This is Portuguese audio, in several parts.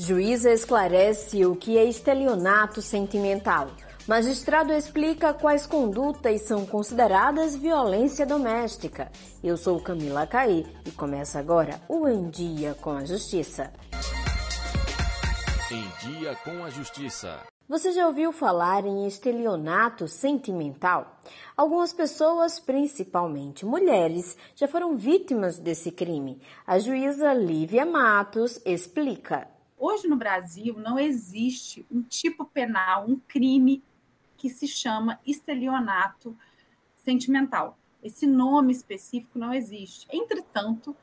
Juíza esclarece o que é estelionato sentimental. Magistrado explica quais condutas são consideradas violência doméstica. Eu sou Camila Caí e começa agora o Em Dia com a Justiça. Em Dia com a Justiça. Você já ouviu falar em estelionato sentimental? Algumas pessoas, principalmente mulheres, já foram vítimas desse crime. A juíza Lívia Matos explica. Hoje no Brasil não existe um tipo penal, um crime que se chama estelionato sentimental. Esse nome específico não existe. Entretanto,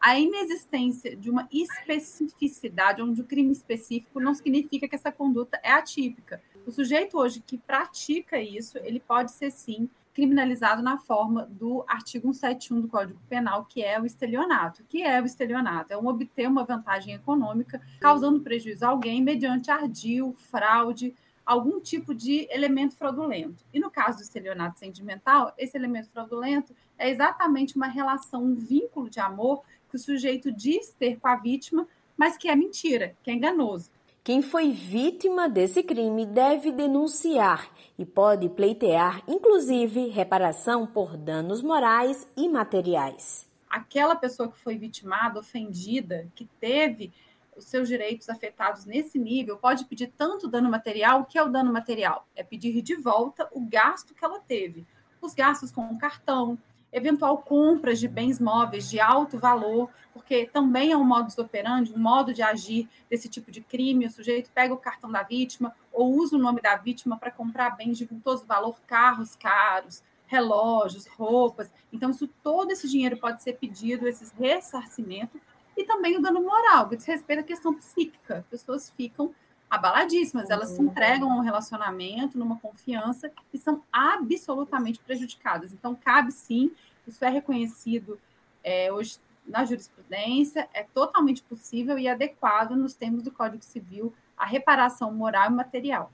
a inexistência de uma especificidade, onde o crime específico não significa que essa conduta é atípica. O sujeito hoje que pratica isso, ele pode ser sim criminalizado na forma do artigo 171 do Código Penal, que é o estelionato. O que é o estelionato? É um obter uma vantagem econômica causando prejuízo a alguém mediante ardil, fraude, algum tipo de elemento fraudulento. E no caso do estelionato sentimental, esse elemento fraudulento é exatamente uma relação, um vínculo de amor que o sujeito diz ter com a vítima, mas que é mentira, que é enganoso. Quem foi vítima desse crime deve denunciar e pode pleitear, inclusive, reparação por danos morais e materiais. Aquela pessoa que foi vitimada, ofendida, que teve os seus direitos afetados nesse nível, pode pedir tanto dano material. O que é o dano material? É pedir de volta o gasto que ela teve. Os gastos com o cartão, eventual compras de bens móveis de alto valor, porque também é um modus operandi, um modo de agir desse tipo de crime. O sujeito pega o cartão da vítima ou usa o nome da vítima para comprar bens de vultoso valor, carros caros, relógios, roupas. Então, isso, todo esse dinheiro pode ser pedido, esses ressarcimentos, e também o dano moral, que diz respeito à questão psíquica. As pessoas ficam abaladíssimas, elas se entregam a um relacionamento, numa confiança, e são absolutamente prejudicadas. Então, cabe sim, isso é reconhecido é, hoje na jurisprudência, é totalmente possível e adequado nos termos do Código Civil a reparação moral e material.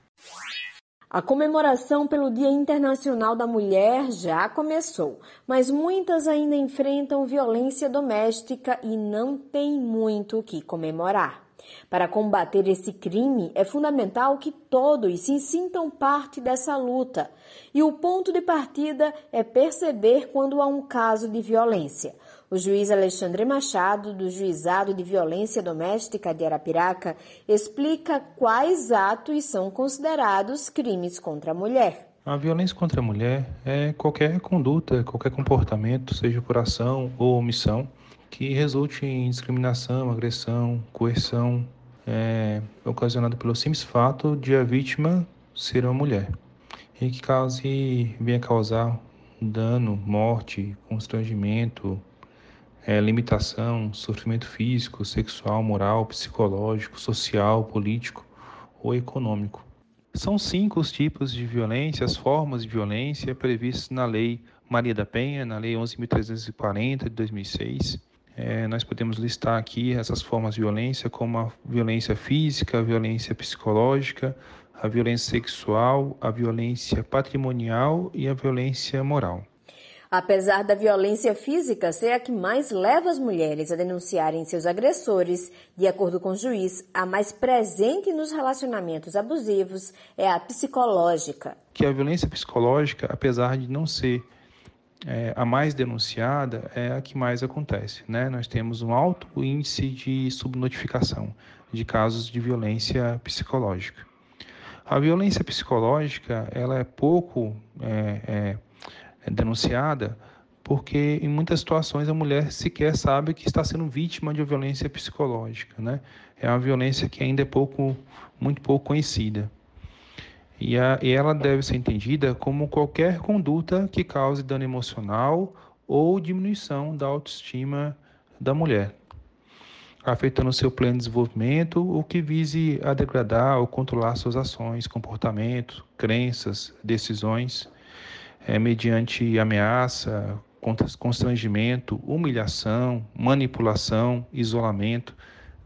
A comemoração pelo Dia Internacional da Mulher já começou, mas muitas ainda enfrentam violência doméstica e não tem muito o que comemorar. Para combater esse crime, é fundamental que todos se sintam parte dessa luta. E o ponto de partida é perceber quando há um caso de violência. O juiz Alexandre Machado, do Juizado de Violência Doméstica de Arapiraca, explica quais atos são considerados crimes contra a mulher. A violência contra a mulher é qualquer conduta, qualquer comportamento, seja por ação ou omissão, que resulte em discriminação, agressão, coerção, é, ocasionado pelo simples fato de a vítima ser uma mulher e que cause, venha causar dano, morte, constrangimento, é, limitação, sofrimento físico, sexual, moral, psicológico, social, político ou econômico. São cinco os tipos de violência, as formas de violência previstas na Lei Maria da Penha, na Lei 11.340 de 2006, é, nós podemos listar aqui essas formas de violência como a violência física, a violência psicológica, a violência sexual, a violência patrimonial e a violência moral. Apesar da violência física ser a que mais leva as mulheres a denunciarem seus agressores, de acordo com o juiz, a mais presente nos relacionamentos abusivos é a psicológica. Que a violência psicológica, apesar de não ser é, a mais denunciada é a que mais acontece. Né? Nós temos um alto índice de subnotificação de casos de violência psicológica. A violência psicológica ela é pouco é, é, denunciada porque em muitas situações a mulher sequer sabe que está sendo vítima de violência psicológica, né? É uma violência que ainda é pouco, muito pouco conhecida. E, a, e ela deve ser entendida como qualquer conduta que cause dano emocional ou diminuição da autoestima da mulher, afetando seu pleno desenvolvimento ou que vise a degradar ou controlar suas ações, comportamentos, crenças, decisões, é, mediante ameaça, constrangimento, humilhação, manipulação, isolamento,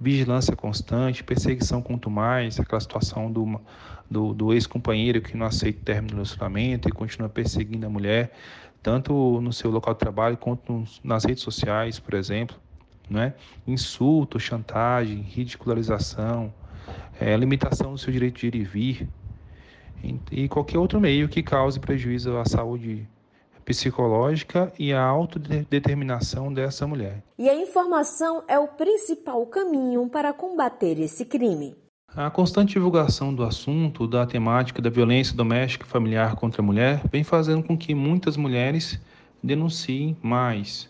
vigilância constante, perseguição quanto mais, aquela situação do, do, do ex-companheiro que não aceita o término do relacionamento e continua perseguindo a mulher, tanto no seu local de trabalho quanto nas redes sociais, por exemplo. né? Insulto, chantagem, ridicularização, é, limitação do seu direito de ir e vir, e qualquer outro meio que cause prejuízo à saúde psicológica e à autodeterminação dessa mulher. E a informação é o principal caminho para combater esse crime. A constante divulgação do assunto, da temática da violência doméstica e familiar contra a mulher, vem fazendo com que muitas mulheres denunciem mais,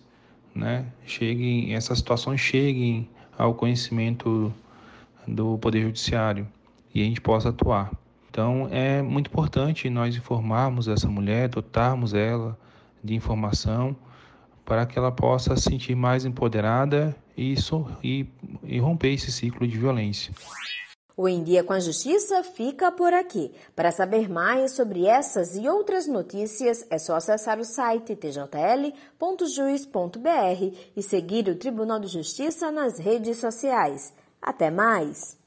né? Cheguem, essas situações cheguem ao conhecimento do Poder Judiciário e a gente possa atuar. Então é muito importante nós informarmos essa mulher, dotarmos ela de informação para que ela possa se sentir mais empoderada e, e, romper esse ciclo de violência. O Em Dia com a Justiça fica por aqui. Para saber mais sobre essas e outras notícias, é só acessar o site tjl.juiz.br e seguir o Tribunal de Justiça nas redes sociais. Até mais!